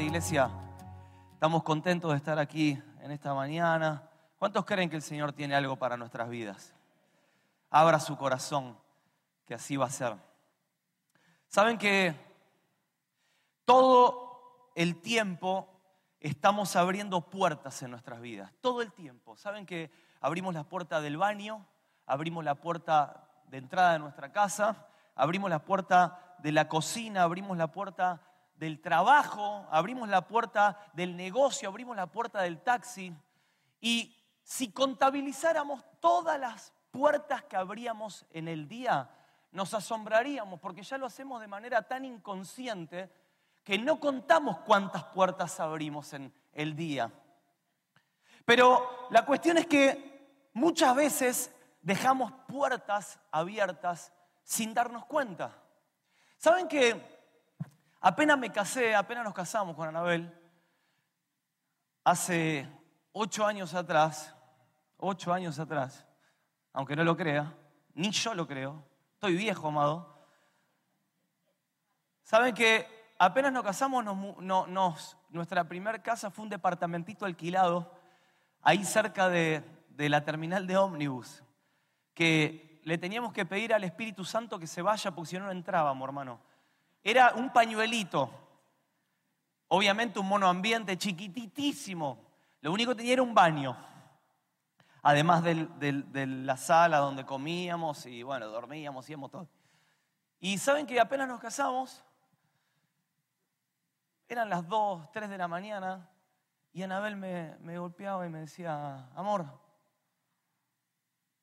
iglesia. Estamos contentos de estar aquí en esta mañana. ¿Cuántos creen que el Señor tiene algo para nuestras vidas? Abra su corazón, que así va a ser. Saben que todo el tiempo estamos abriendo puertas en nuestras vidas. Todo el tiempo. Saben que abrimos la puerta del baño, abrimos la puerta de entrada de nuestra casa, abrimos la puerta de la cocina, abrimos la puerta del trabajo, abrimos la puerta del negocio, abrimos la puerta del taxi. Y si contabilizáramos todas las puertas que abríamos en el día, nos asombraríamos porque ya lo hacemos de manera tan inconsciente que no contamos cuántas puertas abrimos en el día. Pero la cuestión es que muchas veces dejamos puertas abiertas sin darnos cuenta. ¿Saben que Apenas me casé, apenas nos casamos con Anabel, hace ocho años atrás, ocho años atrás, aunque no lo crea, ni yo lo creo, estoy viejo, amado. Saben que apenas nos casamos, nuestra primera casa fue un departamentito alquilado, ahí cerca de, de la terminal de ómnibus, que le teníamos que pedir al Espíritu Santo que se vaya porque si no, no entrábamos, hermano. Era un pañuelito, obviamente un monoambiente chiquititísimo. Lo único que tenía era un baño, además de la sala donde comíamos y bueno, dormíamos, íbamos todo. Y saben que apenas nos casamos, eran las 2, 3 de la mañana y Anabel me, me golpeaba y me decía, amor,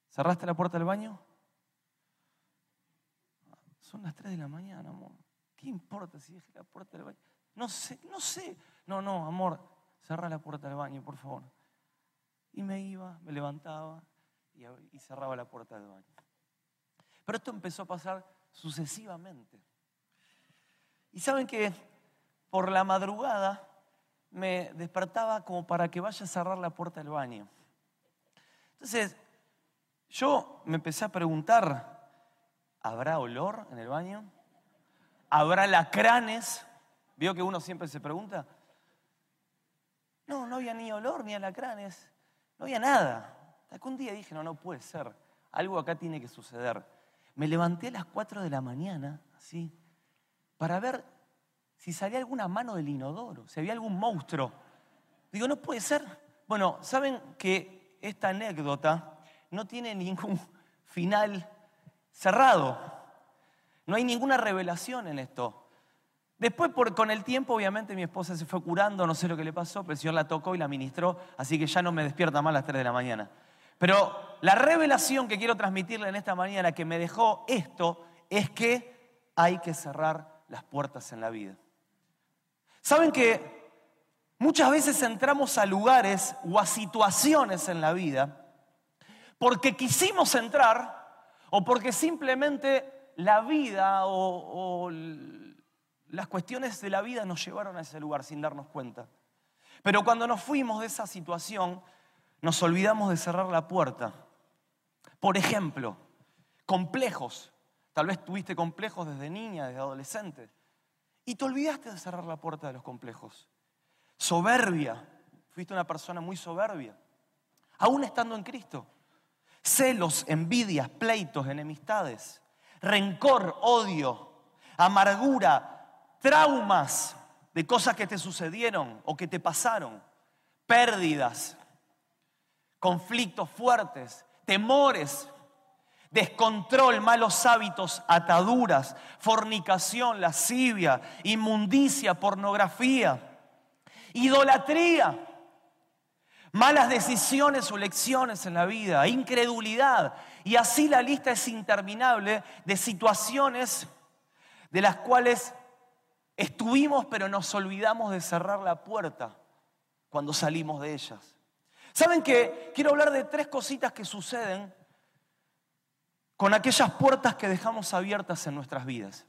¿cerraste la puerta del baño? Son las 3 de la mañana, amor. ¿Qué importa si dejé la puerta del baño? No sé, no sé. No, no, amor, cerra la puerta del baño, por favor. Y me iba, me levantaba y, cerraba la puerta del baño. Pero esto empezó a pasar sucesivamente. Y saben que por la madrugada me despertaba como para que vaya a cerrar la puerta del baño. Entonces, yo me empecé a preguntar, ¿habrá olor en el baño? ¿Habrá lacranes? ¿Vio que uno siempre se pregunta? No, no había ni olor ni alacranes, no había nada. Hasta que un día dije, no, no puede ser, algo acá tiene que suceder. Me levanté a las 4 de la mañana, así, para ver si salía alguna mano del inodoro, si había algún monstruo. Digo, no puede ser. Bueno, saben que esta anécdota no tiene ningún final cerrado. No hay ninguna revelación en esto. Después, con el tiempo, obviamente, mi esposa se fue curando, no sé lo que le pasó, pero el Señor la tocó y la ministró, así que ya no me despierta más a las 3 de la mañana. Pero la revelación que quiero transmitirle en esta mañana que me dejó esto es que hay que cerrar las puertas en la vida. ¿Saben que muchas veces entramos a lugares o a situaciones en la vida porque quisimos entrar o porque simplemente la vida o, las cuestiones de la vida nos llevaron a ese lugar sin darnos cuenta. Pero cuando nos fuimos de esa situación, nos olvidamos de cerrar la puerta. Por ejemplo, complejos. Tal vez tuviste complejos desde niña, desde adolescente. Y te olvidaste de cerrar la puerta de los complejos. Soberbia. Fuiste una persona muy soberbia. Aún estando en Cristo. Celos, envidias, pleitos, enemistades rencor, odio, amargura, traumas de cosas que te sucedieron o que te pasaron, pérdidas, conflictos fuertes, temores, descontrol, malos hábitos, ataduras, fornicación, lascivia, inmundicia, pornografía, idolatría malas decisiones o lecciones en la vida, incredulidad. Y así la lista es interminable de situaciones de las cuales estuvimos pero nos olvidamos de cerrar la puerta cuando salimos de ellas. ¿Saben que quiero hablar de tres cositas que suceden con aquellas puertas que dejamos abiertas en nuestras vidas?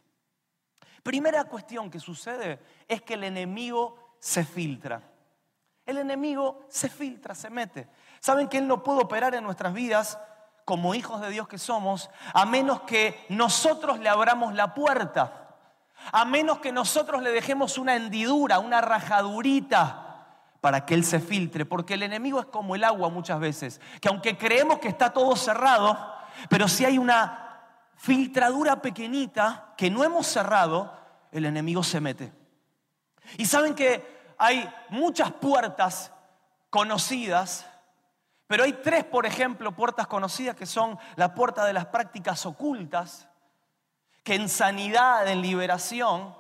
Primera cuestión que sucede es que el enemigo se filtra. El enemigo se filtra, se mete. Saben que Él no puede operar en nuestras vidas como hijos de Dios que somos, a menos que nosotros le abramos la puerta. a menos que nosotros le dejemos una hendidura, una rajadurita para que Él se filtre, porque el enemigo es como el agua muchas veces, que aunque creemos que está todo cerrado, pero si hay una filtradura pequeñita que no hemos cerrado, el enemigo se mete. Y saben que hay muchas puertas conocidas, pero hay tres, por ejemplo, puertas conocidas que son la puerta de las prácticas ocultas, que en sanidad, en liberación,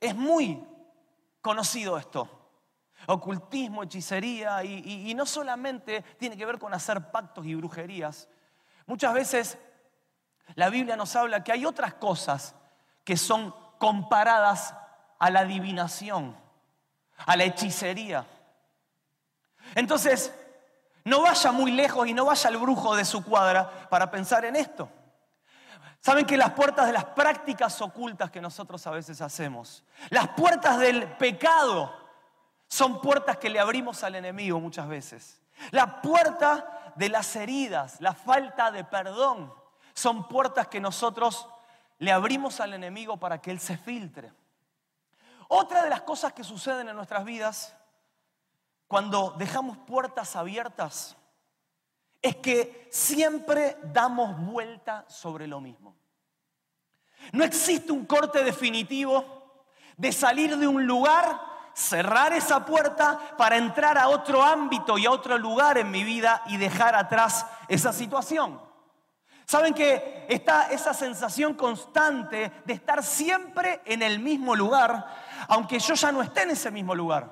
es muy conocido esto. Ocultismo, hechicería, y, y no solamente tiene que ver con hacer pactos y brujerías. Muchas veces la Biblia nos habla que hay otras cosas que son comparadas a la adivinación, a la hechicería. Entonces, no vaya muy lejos y no vaya al brujo de su cuadra para pensar en esto. Saben que las puertas de las prácticas ocultas que nosotros a veces hacemos, las puertas del pecado, son puertas que le abrimos al enemigo muchas veces. La puerta de las heridas, la falta de perdón, son puertas que nosotros le abrimos al enemigo para que él se filtre. Otra de las cosas que suceden en nuestras vidas cuando dejamos puertas abiertas es que siempre damos vuelta sobre lo mismo. No existe un corte definitivo de salir de un lugar, cerrar esa puerta para entrar a otro ámbito y a otro lugar en mi vida y dejar atrás esa situación. Saben que está esa sensación constante de estar siempre en el mismo lugar, aunque yo ya no esté en ese mismo lugar.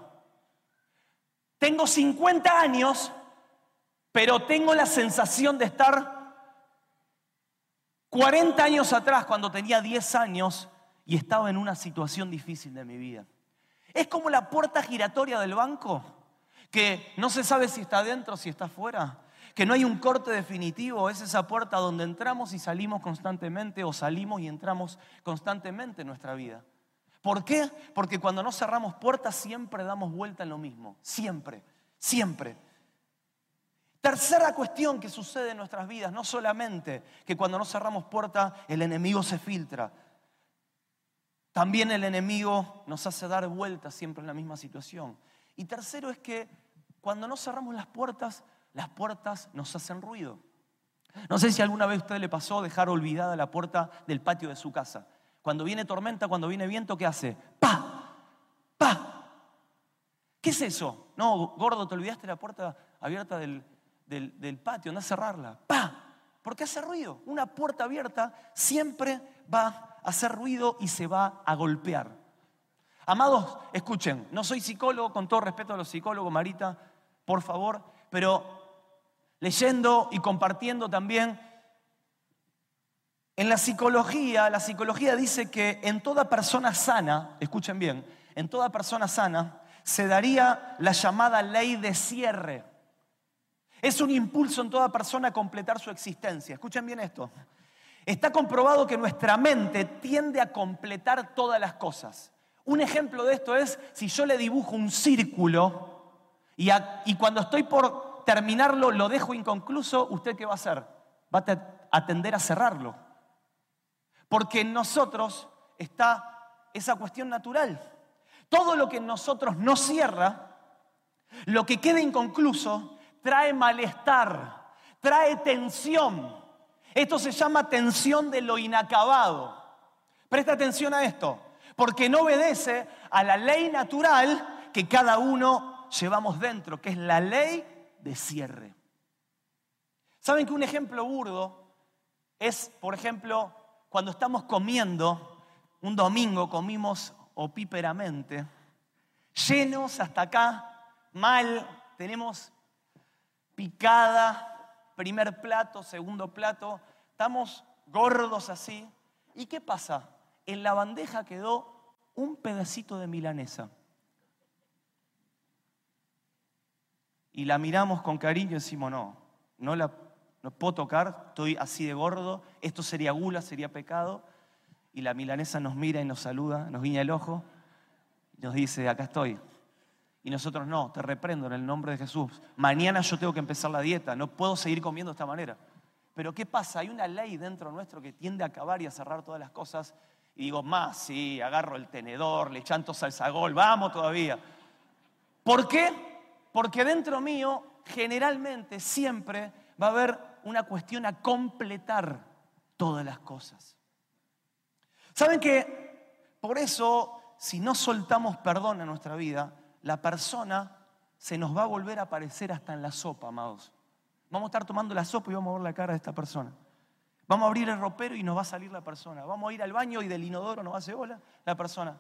Tengo 50 años, pero tengo la sensación de estar 40 años atrás, cuando tenía 10 años y estaba en una situación difícil de mi vida. Es como la puerta giratoria del banco, que no se sabe si está adentro o si está afuera que no hay un corte definitivo, es esa puerta donde entramos y salimos constantemente o salimos y entramos constantemente en nuestra vida. ¿Por qué? Porque cuando no cerramos puertas siempre damos vuelta en lo mismo, siempre, siempre. Tercera cuestión que sucede en nuestras vidas, no solamente que cuando no cerramos puertas el enemigo se filtra, también el enemigo nos hace dar vueltas siempre en la misma situación. Y tercero es que cuando no cerramos las puertas las puertas nos hacen ruido. No sé si alguna vez a usted le pasó dejar olvidada la puerta del patio de su casa. Cuando viene tormenta, cuando viene viento, ¿qué hace? ¡Pa! ¡Pa! ¿Qué es eso? No, gordo, te olvidaste la puerta abierta del, del patio, anda a cerrarla. ¡Pa! Porque hace ruido. Una puerta abierta siempre va a hacer ruido y se va a golpear. Amados, escuchen, no soy psicólogo, con todo respeto a los psicólogos, Marita, por favor, pero leyendo y compartiendo también. En la psicología, la psicología dice que en toda persona sana, escuchen bien, en toda persona sana se daría la llamada ley de cierre. Es un impulso en toda persona a completar su existencia. Escuchen bien esto. Está comprobado que nuestra mente tiende a completar todas las cosas. Un ejemplo de esto es si yo le dibujo un círculo y, cuando estoy por terminarlo, lo dejo inconcluso, ¿usted qué va a hacer? Va a tender a cerrarlo. Porque en nosotros está esa cuestión natural. Todo lo que en nosotros no cierra, lo que queda inconcluso, trae malestar, trae tensión. Esto se llama tensión de lo inacabado. Presta atención a esto, porque no obedece a la ley natural que cada uno llevamos dentro, que es la ley de cierre. ¿Saben que un ejemplo burdo es, por ejemplo, cuando estamos comiendo, un domingo comimos opíperamente, llenos hasta acá, mal, tenemos picada, primer plato, segundo plato, estamos gordos así. ¿Y qué pasa? En la bandeja quedó un pedacito de milanesa. y la miramos con cariño y decimos, no, no la no puedo tocar, estoy así de gordo, esto sería gula, sería pecado. Y la milanesa nos mira y nos saluda, nos guiña el ojo y nos dice, acá estoy. Y nosotros no, te reprendo en el nombre de Jesús. Mañana yo tengo que empezar la dieta, no puedo seguir comiendo de esta manera. Pero ¿qué pasa? Hay una ley dentro nuestro que tiende a acabar y a cerrar todas las cosas. Y digo, más, sí, agarro el tenedor, le chanto salsagol, vamos todavía. ¿Por qué? Porque dentro mío, generalmente, siempre va a haber una cuestión a completar todas las cosas. ¿Saben que por eso, si no soltamos perdón en nuestra vida, la persona se nos va a volver a aparecer hasta en la sopa, amados? Vamos a estar tomando la sopa y vamos a ver la cara de esta persona. Vamos a abrir el ropero y nos va a salir la persona. Vamos a ir al baño y del inodoro nos va a hacer hola la persona.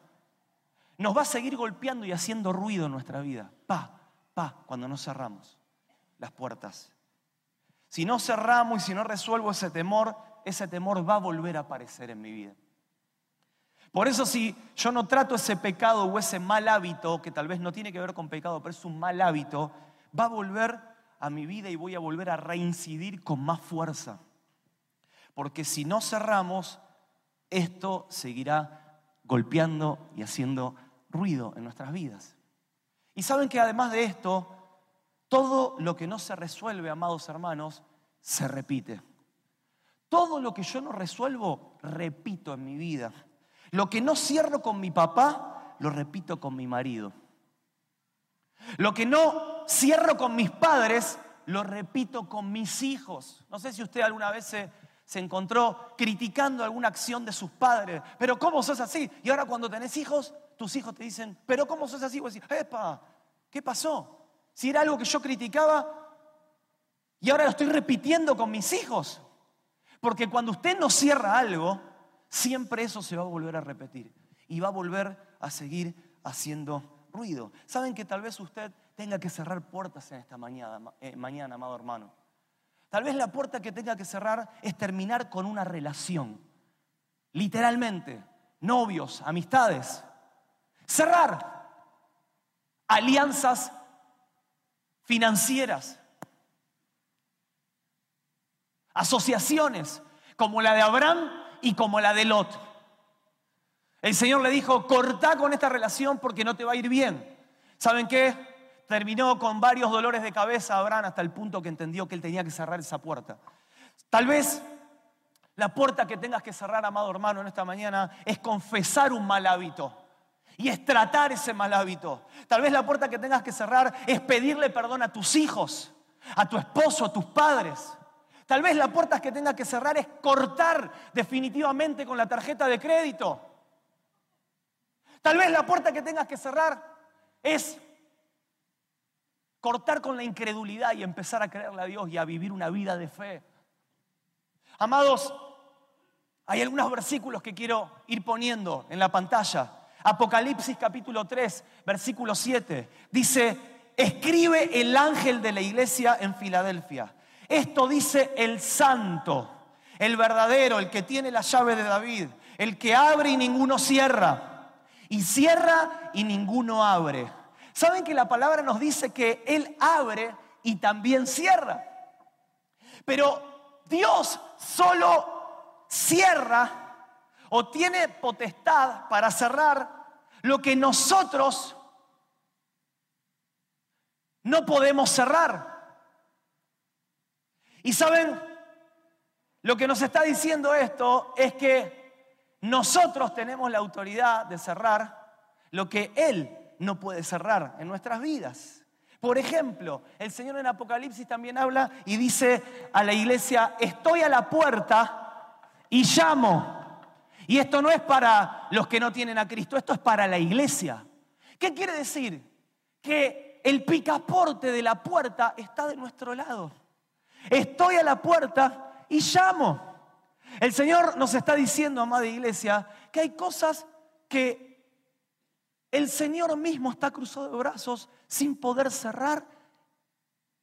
Nos va a seguir golpeando y haciendo ruido en nuestra vida. Pa, pa, cuando no cerramos las puertas. Si no cerramos y si no resuelvo ese temor, ese temor va a volver a aparecer en mi vida. Por eso si yo no trato ese pecado o ese mal hábito, que tal vez no tiene que ver con pecado, pero es un mal hábito, va a volver a mi vida y voy a volver a reincidir con más fuerza. Porque si no cerramos, esto seguirá golpeando y haciendo ruido en nuestras vidas. Y saben que además de esto, todo lo que no se resuelve, amados hermanos, se repite. Todo lo que yo no resuelvo, repito en mi vida. Lo que no cierro con mi papá, lo repito con mi marido. Lo que no cierro con mis padres, lo repito con mis hijos. No sé si usted alguna vez se, encontró criticando alguna acción de sus padres, pero ¿cómo sos así? Y ahora cuando tenés hijos, tus hijos te dicen, pero ¿cómo sos así? Vos decís, ¡epa! ¿Qué pasó? Si era algo que yo criticaba y ahora lo estoy repitiendo con mis hijos. Porque cuando usted no cierra algo, siempre eso se va a volver a repetir y va a volver a seguir haciendo ruido. Saben que tal vez usted tenga que cerrar puertas en esta mañana, eh, mañana, amado hermano. Tal vez la puerta que tenga que cerrar es terminar con una relación. Literalmente, novios, amistades. Cerrar alianzas financieras. Asociaciones como la de Abraham y como la de Lot. El Señor le dijo, corta con esta relación porque no te va a ir bien. ¿Saben qué? Terminó con varios dolores de cabeza Abraham hasta el punto que entendió que él tenía que cerrar esa puerta. Tal vez la puerta que tengas que cerrar, amado hermano, en esta mañana es confesar un mal hábito y es tratar ese mal hábito. Tal vez la puerta que tengas que cerrar es pedirle perdón a tus hijos, a tu esposo, a tus padres. Tal vez la puerta que tengas que cerrar es cortar definitivamente con la tarjeta de crédito. Tal vez la puerta que tengas que cerrar es cortar con la incredulidad y empezar a creerle a Dios y a vivir una vida de fe. Amados, hay algunos versículos que quiero ir poniendo en la pantalla. Apocalipsis capítulo 3, versículo 7. Dice, escribe el ángel de la iglesia en Filadelfia. Esto dice el santo, el verdadero, el que tiene la llave de David, el que abre y ninguno cierra y cierra y ninguno abre. ¿Saben que la palabra nos dice que Él abre y también cierra? Pero Dios solo cierra o tiene potestad para cerrar lo que nosotros no podemos cerrar. Y saben, lo que nos está diciendo esto es que nosotros tenemos la autoridad de cerrar lo que Él no puede cerrar en nuestras vidas. Por ejemplo, el Señor en Apocalipsis también habla y dice a la iglesia, estoy a la puerta y llamo. Y esto no es para los que no tienen a Cristo, esto es para la iglesia. ¿Qué quiere decir? Que el picaporte de la puerta está de nuestro lado. Estoy a la puerta y llamo. El Señor nos está diciendo, amada iglesia, que hay cosas que el Señor mismo está cruzado de brazos sin poder cerrar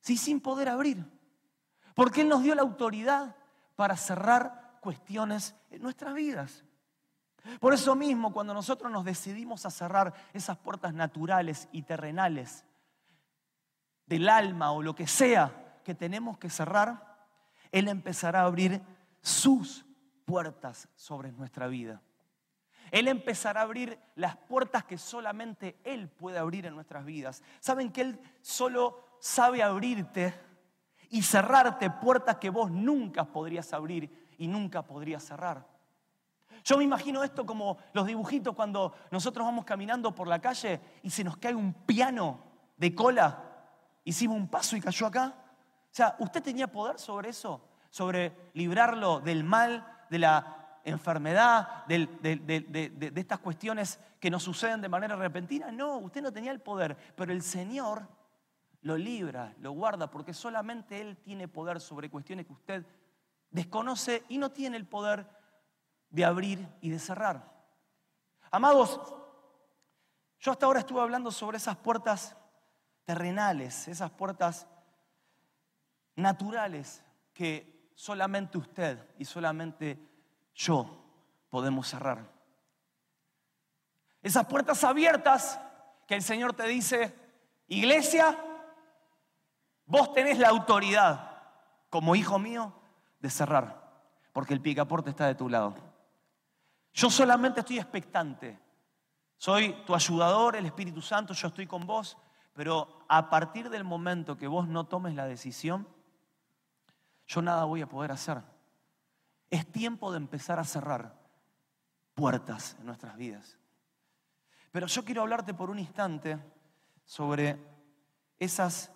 y sin poder abrir. Porque Él nos dio la autoridad para cerrar cuestiones en nuestras vidas. Por eso mismo, cuando nosotros nos decidimos a cerrar esas puertas naturales y terrenales del alma o lo que sea que tenemos que cerrar, Él empezará a abrir sus puertas sobre nuestra vida. Él empezará a abrir las puertas que solamente Él puede abrir en nuestras vidas. ¿Saben que Él solo sabe abrirte y cerrarte puertas que vos nunca podrías abrir y nunca podrías cerrar? Yo me imagino esto como los dibujitos cuando nosotros vamos caminando por la calle y se nos cae un piano de cola. Hicimos un paso y cayó acá. O sea, ¿usted tenía poder sobre eso? Sobre librarlo del mal, de la enfermedad, de, de, estas cuestiones que nos suceden de manera repentina. No, usted no tenía el poder, pero el Señor lo libra, lo guarda, porque solamente Él tiene poder sobre cuestiones que usted desconoce y no tiene el poder de abrir y de cerrar. Amados, yo hasta ahora estuve hablando sobre esas puertas terrenales, esas puertas naturales que solamente usted y solamente yo podemos cerrar. Esas puertas abiertas que el Señor te dice, iglesia, vos tenés la autoridad como hijo mío de cerrar, porque el picaporte está de tu lado. Yo solamente estoy expectante. Soy tu ayudador, el Espíritu Santo, yo estoy con vos, pero a partir del momento que vos no tomes la decisión, yo nada voy a poder hacer. Es tiempo de empezar a cerrar puertas en nuestras vidas. Pero yo quiero hablarte por un instante sobre esas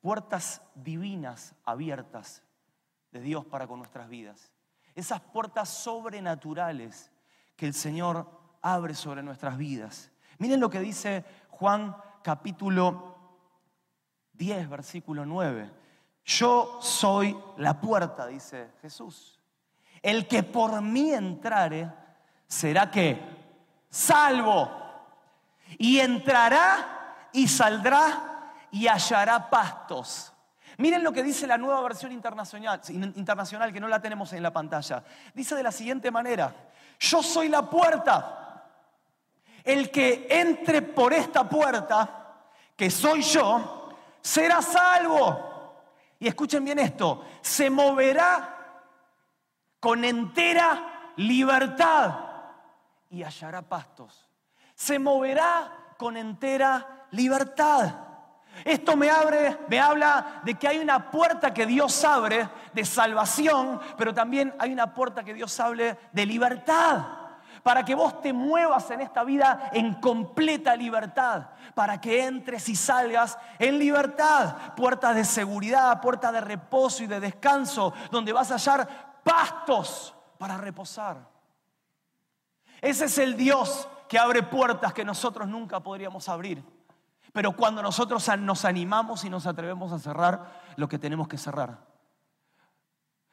puertas divinas abiertas de Dios para con nuestras vidas. Esas puertas sobrenaturales que el Señor abre sobre nuestras vidas. Miren lo que dice Juan capítulo 10, versículo 9. Yo soy la puerta, dice Jesús. El que por mí entrare será que salvo. Y entrará y saldrá y hallará pastos. Miren lo que dice la nueva versión internacional, internacional, que no la tenemos en la pantalla. Dice de la siguiente manera, yo soy la puerta. El que entre por esta puerta, que soy yo, será salvo. Y escuchen bien esto, se moverá con entera libertad y hallará pastos. Se moverá con entera libertad. Esto me abre, me habla de que hay una puerta que Dios abre de salvación, pero también hay una puerta que Dios abre de libertad. Para que vos te muevas en esta vida en completa libertad. Para que entres y salgas en libertad. Puertas de seguridad, puertas de reposo y de descanso, donde vas a hallar pastos para reposar. Ese es el Dios que abre puertas que nosotros nunca podríamos abrir. Pero cuando nosotros nos animamos y nos atrevemos a cerrar lo que tenemos que cerrar.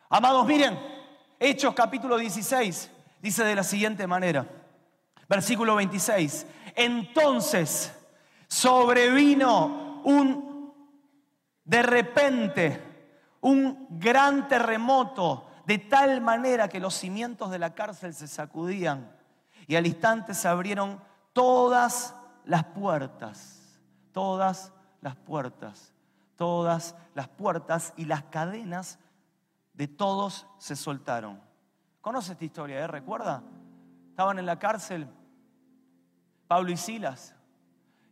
Amados, miren, Hechos capítulo 16 dice de la siguiente manera, versículo 26, entonces sobrevino un, de repente, un gran terremoto, de tal manera que los cimientos de la cárcel se sacudían y al instante se abrieron todas las puertas todas las puertas, todas las puertas y las cadenas de todos se soltaron. ¿Conoce esta historia? Eh? ¿Recuerda? Estaban en la cárcel Pablo y Silas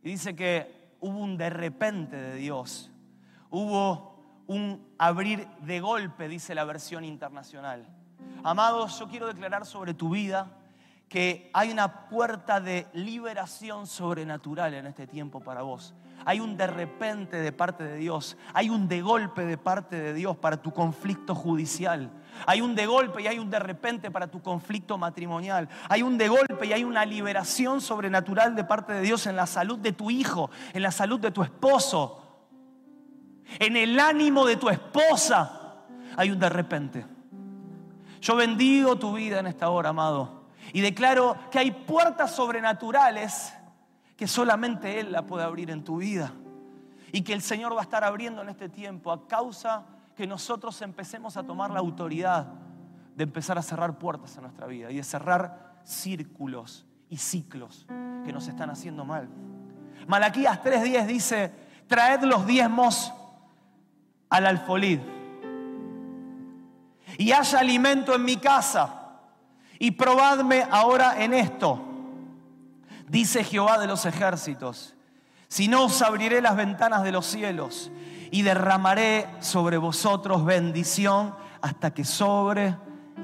y dice que hubo un de repente de Dios, hubo un abrir de golpe, dice la versión internacional. Amados, yo quiero declarar sobre tu vida que hay una puerta de liberación sobrenatural en este tiempo para vos. Hay un de repente de parte de Dios. Hay un de golpe de parte de Dios para tu conflicto judicial. Hay un de golpe y hay un de repente para tu conflicto matrimonial. Hay un de golpe y hay una liberación sobrenatural de parte de Dios en la salud de tu hijo, en la salud de tu esposo, en el ánimo de tu esposa. Hay un de repente. Yo bendigo tu vida en esta hora, amado. Y declaro que hay puertas sobrenaturales que solamente Él la puede abrir en tu vida. Y que el Señor va a estar abriendo en este tiempo a causa que nosotros empecemos a tomar la autoridad de empezar a cerrar puertas en nuestra vida y de cerrar círculos y ciclos que nos están haciendo mal. Malaquías 3:10 dice, traed los diezmos al alfolid y haya alimento en mi casa y probadme ahora en esto, dice Jehová de los ejércitos, si no os abriré las ventanas de los cielos y derramaré sobre vosotros bendición hasta que sobre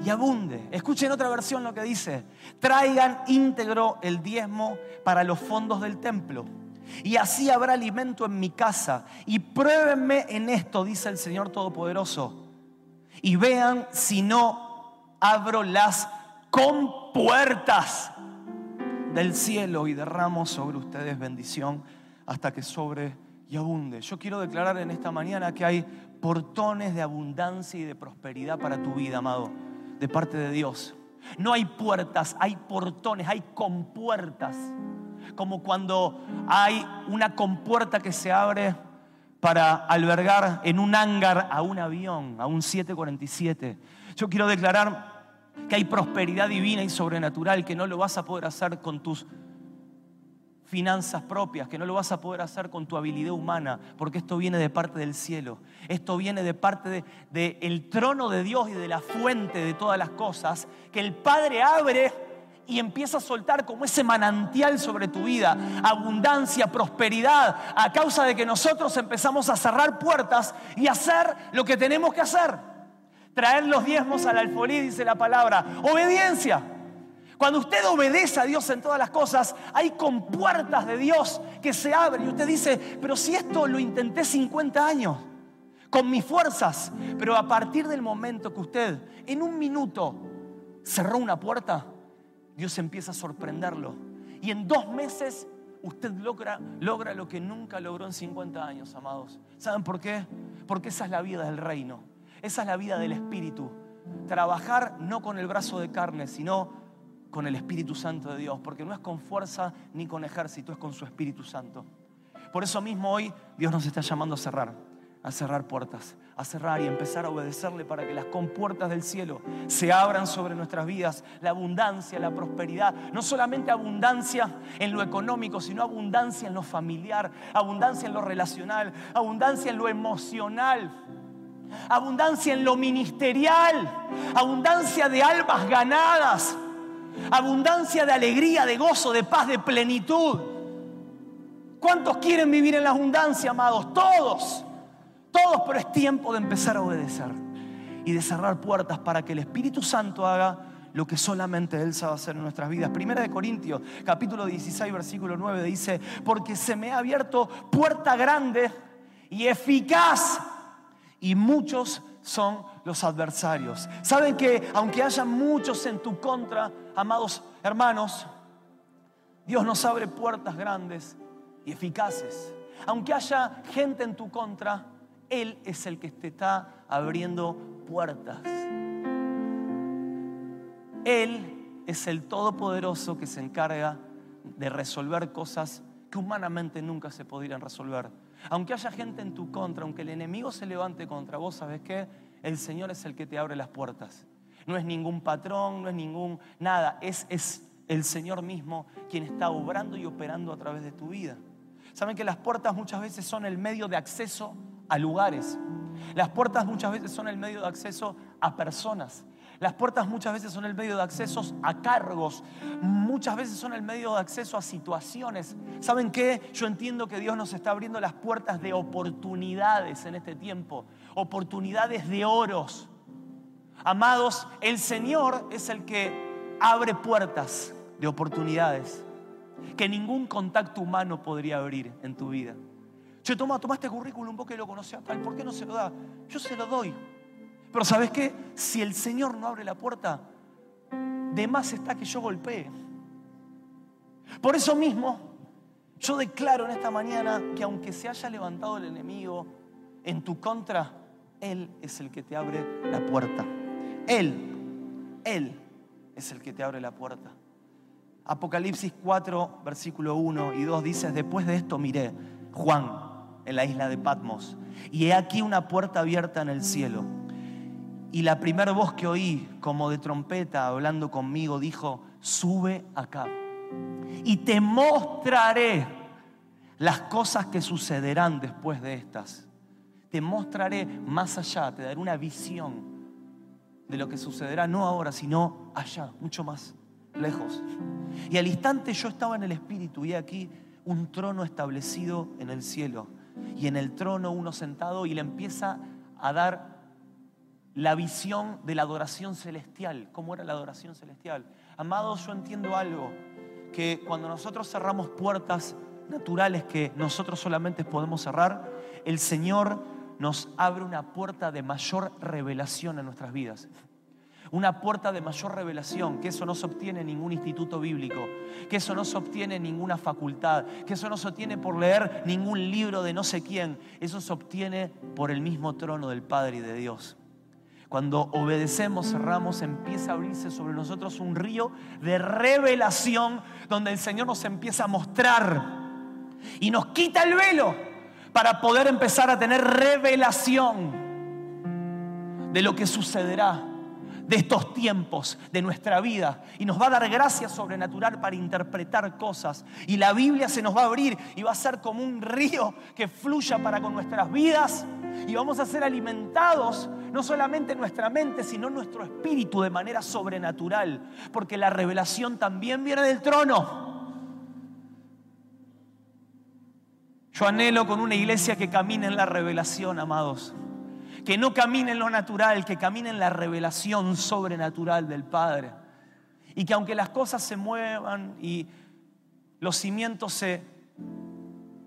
y abunde. Escuchen otra versión lo que dice. Traigan íntegro el diezmo para los fondos del templo. Y así habrá alimento en mi casa. Y pruébenme en esto, dice el Señor Todopoderoso. Y vean si no abro las compuertas del cielo y derramo sobre ustedes bendición hasta que sobre y abunde. Yo quiero declarar en esta mañana que hay portones de abundancia y de prosperidad para tu vida, amado de parte de Dios. No hay puertas, hay portones, hay compuertas. Como cuando hay una compuerta que se abre para albergar en un hangar a un avión, a un 747. Yo quiero declarar que hay prosperidad divina y sobrenatural que no lo vas a poder hacer con tus finanzas propias, que no lo vas a poder hacer con tu habilidad humana, porque esto viene de parte del cielo. Esto viene de parte del de, el trono de Dios y de la fuente de todas las cosas, que el Padre abre y empieza a soltar como ese manantial sobre tu vida, abundancia, prosperidad, a causa de que nosotros empezamos a cerrar puertas y hacer lo que tenemos que hacer. Traer los diezmos al alfolí, dice la palabra. Obediencia. Cuando usted obedece a Dios en todas las cosas, hay compuertas de Dios que se abren y usted dice, pero si esto lo intenté 50 años, con mis fuerzas, pero a partir del momento que usted en un minuto cerró una puerta, Dios empieza a sorprenderlo. Y en dos meses usted logra, logra lo que nunca logró en 50 años, amados. ¿Saben por qué? Porque esa es la vida del reino. Esa es la vida del Espíritu. Trabajar no con el brazo de carne, sino con el Espíritu Santo de Dios, porque no es con fuerza ni con ejército, es con su Espíritu Santo. Por eso mismo hoy Dios nos está llamando a cerrar, a cerrar puertas, a cerrar y empezar a obedecerle para que las compuertas del cielo se abran sobre nuestras vidas, la abundancia, la prosperidad, no solamente abundancia en lo económico, sino abundancia en lo familiar, abundancia en lo relacional, abundancia en lo emocional abundancia en lo ministerial, abundancia de almas ganadas, abundancia de alegría, de gozo, de paz, de plenitud. ¿Cuántos quieren vivir en la abundancia, amados? Todos, todos, pero es tiempo de empezar a obedecer y de cerrar puertas para que el Espíritu Santo haga lo que solamente Él sabe hacer en nuestras vidas. Primera de Corintios, capítulo 16, versículo 9, dice, porque se me ha abierto puerta grande y eficaz y muchos son los adversarios. Saben que aunque haya muchos en tu contra, amados hermanos, Dios nos abre puertas grandes y eficaces. Aunque haya gente en tu contra, Él es el que te está abriendo puertas. Él es el Todopoderoso que se encarga de resolver cosas que humanamente nunca se podrían resolver. Aunque haya gente en tu contra, aunque el enemigo se levante contra vos, ¿sabes qué? El Señor es el que te abre las puertas. No es ningún patrón, no es ningún nada, es, es el Señor mismo quien está obrando y operando a través de tu vida. Saben que las puertas muchas veces son el medio de acceso a lugares. Las puertas muchas veces son el medio de acceso a personas. Las puertas muchas veces son el medio de acceso a cargos, muchas veces son el medio de acceso a situaciones. ¿Saben qué? Yo entiendo que Dios nos está abriendo las puertas de oportunidades en este tiempo, oportunidades de oros. Amados, el Señor es el que abre puertas de oportunidades que ningún contacto humano podría abrir en tu vida. Yo toma, toma este currículum, vos que lo conoces ¿por qué no se lo da? Yo se lo doy. Pero ¿sabes qué? Si el Señor no abre la puerta, de más está que yo golpee. Por eso mismo, yo declaro en esta mañana que aunque se haya levantado el enemigo en tu contra, Él es el que te abre la puerta. Él, Él es el que te abre la puerta. Apocalipsis 4, versículo 1 y 2 dice, después de esto miré, Juan, en la isla de Patmos, y he aquí una puerta abierta en el cielo y la primera voz que oí, como de trompeta, hablando conmigo, dijo, sube acá. Y te mostraré las cosas que sucederán después de estas. Te mostraré más allá, te daré una visión de lo que sucederá, no ahora, sino allá, mucho más lejos. Y al instante yo estaba en el Espíritu y aquí un trono establecido en el cielo. Y en el trono uno sentado y le empieza a dar la visión de la adoración celestial. ¿Cómo era la adoración celestial? Amados, yo entiendo algo, que cuando nosotros cerramos puertas naturales que nosotros solamente podemos cerrar, el Señor nos abre una puerta de mayor revelación en nuestras vidas. Una puerta de mayor revelación, que eso no se obtiene en ningún instituto bíblico, que eso no se obtiene en ninguna facultad, que eso no se obtiene por leer ningún libro de no sé quién, eso se obtiene por el mismo trono del Padre y de Dios. Cuando obedecemos, cerramos, empieza a abrirse sobre nosotros un río de revelación donde el Señor nos empieza a mostrar y nos quita el velo para poder empezar a tener revelación de lo que sucederá de estos tiempos, de nuestra vida. Y nos va a dar gracia sobrenatural para interpretar cosas. Y la Biblia se nos va a abrir y va a ser como un río que fluya para con nuestras vidas. Y vamos a ser alimentados no solamente en nuestra mente, sino nuestro espíritu de manera sobrenatural. Porque la revelación también viene del trono. Yo anhelo con una iglesia que camine en la revelación, amados que no camine en lo natural, que camine en la revelación sobrenatural del Padre. Y que aunque las cosas se muevan y los cimientos se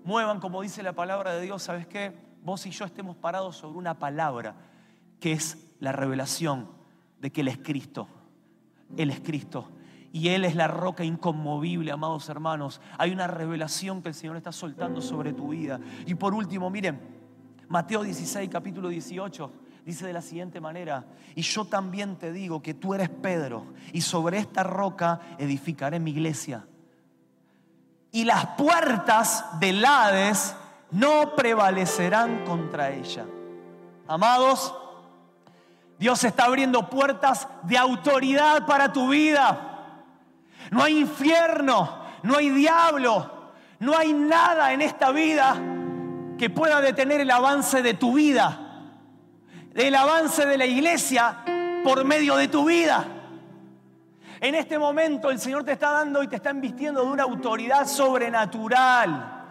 muevan, como dice la palabra de Dios, ¿sabes qué? Vos y yo estemos parados sobre una palabra que es la revelación de que Él es Cristo. Él es Cristo. Y Él es la roca inconmovible, amados hermanos. Hay una revelación que el Señor está soltando sobre tu vida. Y por último, miren, Mateo 16, capítulo 18, dice de la siguiente manera, y yo también te digo que tú eres Pedro, y sobre esta roca edificaré mi iglesia. Y las puertas del Hades no prevalecerán contra ella. Amados, Dios está abriendo puertas de autoridad para tu vida. No hay infierno, no hay diablo, no hay nada en esta vida que pueda detener el avance de tu vida, el avance de la iglesia por medio de tu vida. En este momento el Señor te está dando y te está invistiendo de una autoridad sobrenatural,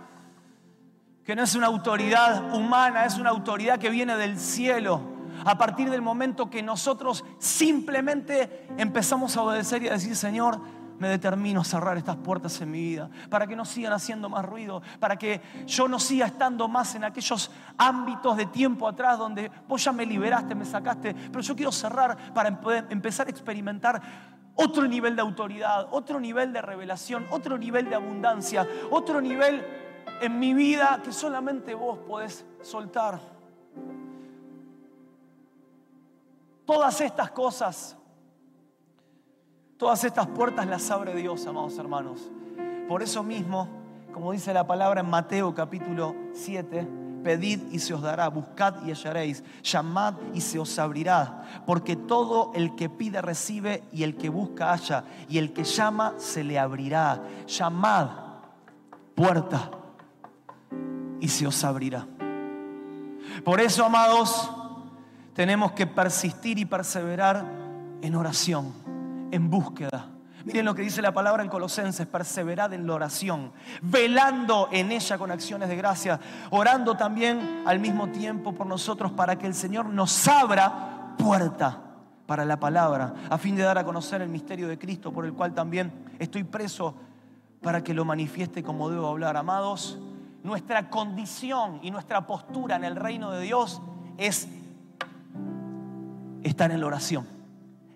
que no es una autoridad humana, es una autoridad que viene del cielo. A partir del momento que nosotros simplemente empezamos a obedecer y a decir, Señor, me determino a cerrar estas puertas en mi vida, para que no sigan haciendo más ruido, para que yo no siga estando más en aquellos ámbitos de tiempo atrás donde vos ya me liberaste, me sacaste, pero yo quiero cerrar para empezar a experimentar otro nivel de autoridad, otro nivel de revelación, otro nivel de abundancia, otro nivel en mi vida que solamente vos podés soltar. Todas estas cosas Todas estas puertas las abre Dios, amados hermanos. Por eso mismo, como dice la palabra en Mateo capítulo 7, pedid y se os dará, buscad y hallaréis, llamad y se os abrirá, porque todo el que pide recibe y el que busca halla, y el que llama se le abrirá. Llamad, puerta, y se os abrirá. Por eso, amados, tenemos que persistir y perseverar en oración en búsqueda. Miren lo que dice la palabra en Colosenses, perseverad en la oración, velando en ella con acciones de gracia, orando también al mismo tiempo por nosotros para que el Señor nos abra puerta para la palabra, a fin de dar a conocer el misterio de Cristo, por el cual también estoy preso para que lo manifieste como debo hablar. Amados, nuestra condición y nuestra postura en el reino de Dios es estar en la oración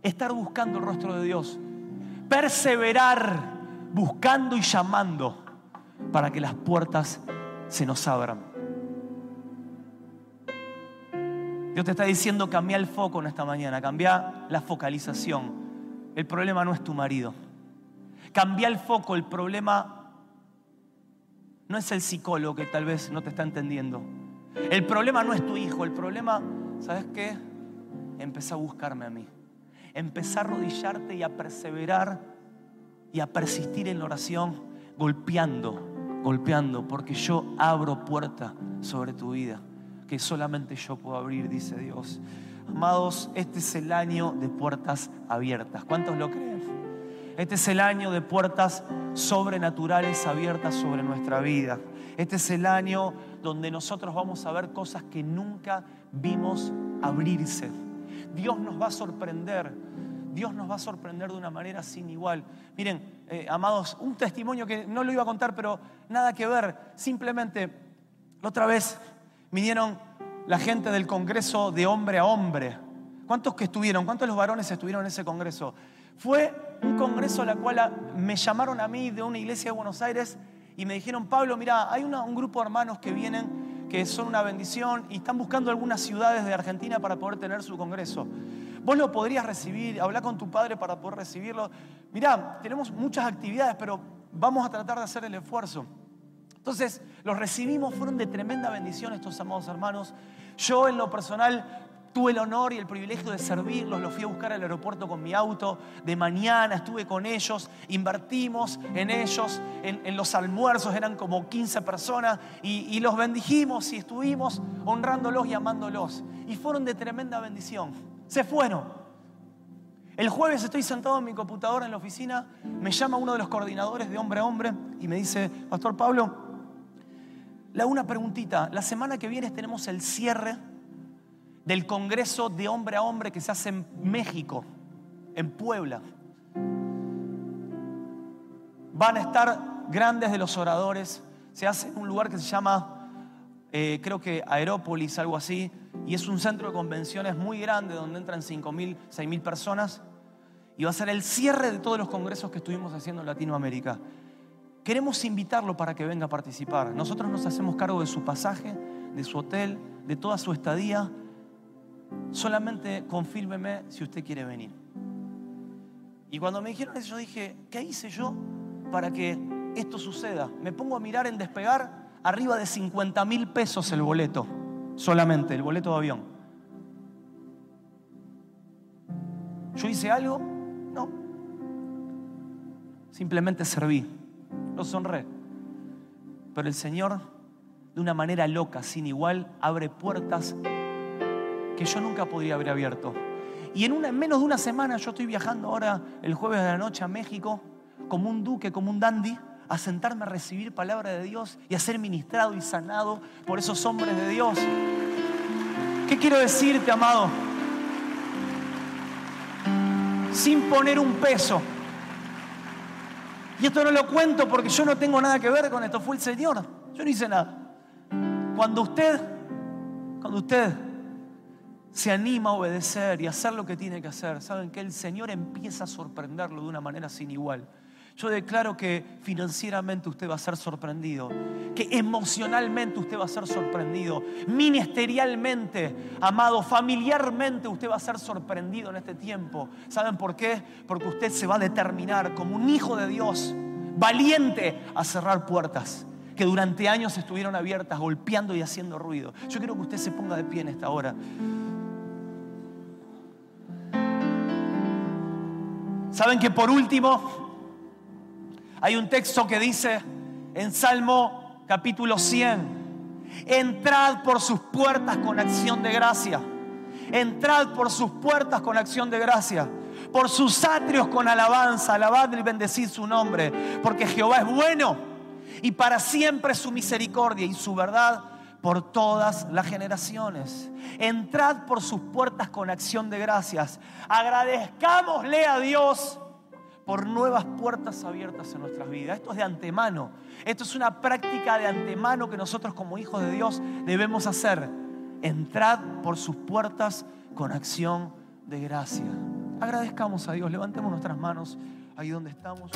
estar buscando el rostro de Dios, perseverar buscando y llamando para que las puertas se nos abran. Dios te está diciendo cambia el foco en esta mañana, cambia la focalización. El problema no es tu marido. Cambia el foco, el problema no es el psicólogo que tal vez no te está entendiendo. El problema no es tu hijo, el problema, ¿sabes qué? Empezá a buscarme a mí empezar a arrodillarte y a perseverar y a persistir en la oración, golpeando, golpeando, porque yo abro puerta sobre tu vida, que solamente yo puedo abrir, dice Dios. Amados, este es el año de puertas abiertas. ¿Cuántos lo creen? Este es el año de puertas sobrenaturales abiertas sobre nuestra vida. Este es el año donde nosotros vamos a ver cosas que nunca vimos abrirse Dios nos va a sorprender. Dios nos va a sorprender de una manera sin igual. Miren, eh, amados, un testimonio que no lo iba a contar, pero nada que ver. Simplemente, otra vez vinieron la gente del Congreso de hombre a hombre. ¿Cuántos que estuvieron? ¿Cuántos los varones estuvieron en ese Congreso? Fue un Congreso a la cual me llamaron a mí de una iglesia de Buenos Aires y me dijeron, Pablo, mira, hay un grupo de hermanos que vienen, que son una bendición y están buscando algunas ciudades de Argentina para poder tener su Congreso. Vos lo podrías recibir, hablar con tu padre para poder recibirlo. Mirá, tenemos muchas actividades, pero vamos a tratar de hacer el esfuerzo. Entonces, los recibimos, fueron de tremenda bendición estos amados hermanos. Yo en lo personal tuve el honor y el privilegio de servirlos, los fui a buscar al aeropuerto con mi auto, de mañana estuve con ellos, invertimos en ellos, en, los almuerzos, eran como 15 personas, y, y los bendijimos y estuvimos honrándolos y amándolos. Y fueron de tremenda bendición se fueron. El jueves estoy sentado en mi computadora en la oficina, me llama uno de los coordinadores de hombre a hombre y me dice, Pastor Pablo, hago una preguntita. La semana que viene tenemos el cierre del Congreso de Hombre a Hombre que se hace en México, en Puebla. Van a estar grandes de los oradores. Se hace en un lugar que se llama, eh, creo que Aerópolis, algo así y es un centro de convenciones muy grande donde entran 5.000, 6.000 personas y va a ser el cierre de todos los congresos que estuvimos haciendo en Latinoamérica. Queremos invitarlo para que venga a participar. Nosotros nos hacemos cargo de su pasaje, de su hotel, de toda su estadía. Solamente confírmeme si usted quiere venir. Y cuando me dijeron eso, yo dije, ¿qué hice yo para que esto suceda? Me pongo a mirar en despegar arriba de 50 mil pesos el boleto solamente, el boleto de avión. ¿Yo hice algo? No. Simplemente serví, los honré. Pero el Señor, de una manera loca, sin igual, abre puertas que yo nunca podría haber abierto. Y en, menos de una semana yo estoy viajando ahora el jueves de la noche a México como un duque, como un dandy, a sentarme a recibir palabra de Dios y a ser ministrado y sanado por esos hombres de Dios. ¿Qué quiero decirte, amado? Sin poner un peso. Y esto no lo cuento porque yo no tengo nada que ver con esto, fue el Señor. Yo no hice nada. Cuando usted, cuando usted se anima a obedecer y hacer lo que tiene que hacer, saben que el Señor empieza a sorprenderlo de una manera sin igual. Yo declaro que financieramente usted va a ser sorprendido, que emocionalmente usted va a ser sorprendido, ministerialmente, amado, familiarmente usted va a ser sorprendido en este tiempo. ¿Saben por qué? Porque usted se va a determinar como un hijo de Dios, valiente a cerrar puertas que durante años estuvieron abiertas, golpeando y haciendo ruido. Yo quiero que usted se ponga de pie en esta hora. ¿Saben que por último hay un texto que dice en Salmo capítulo 100, entrad por sus puertas con acción de gracia. Entrad por sus puertas con acción de gracia. Por sus atrios con alabanza. Alabad y bendecid su nombre. Porque Jehová es bueno y para siempre su misericordia y su verdad por todas las generaciones. Entrad por sus puertas con acción de gracias. Agradezcámosle a Dios por nuevas puertas abiertas en nuestras vidas. Esto es de antemano. Esto es una práctica de antemano que nosotros como hijos de Dios debemos hacer. Entrad por sus puertas con acción de gracia. Agradezcamos a Dios, levantemos nuestras manos ahí donde estamos.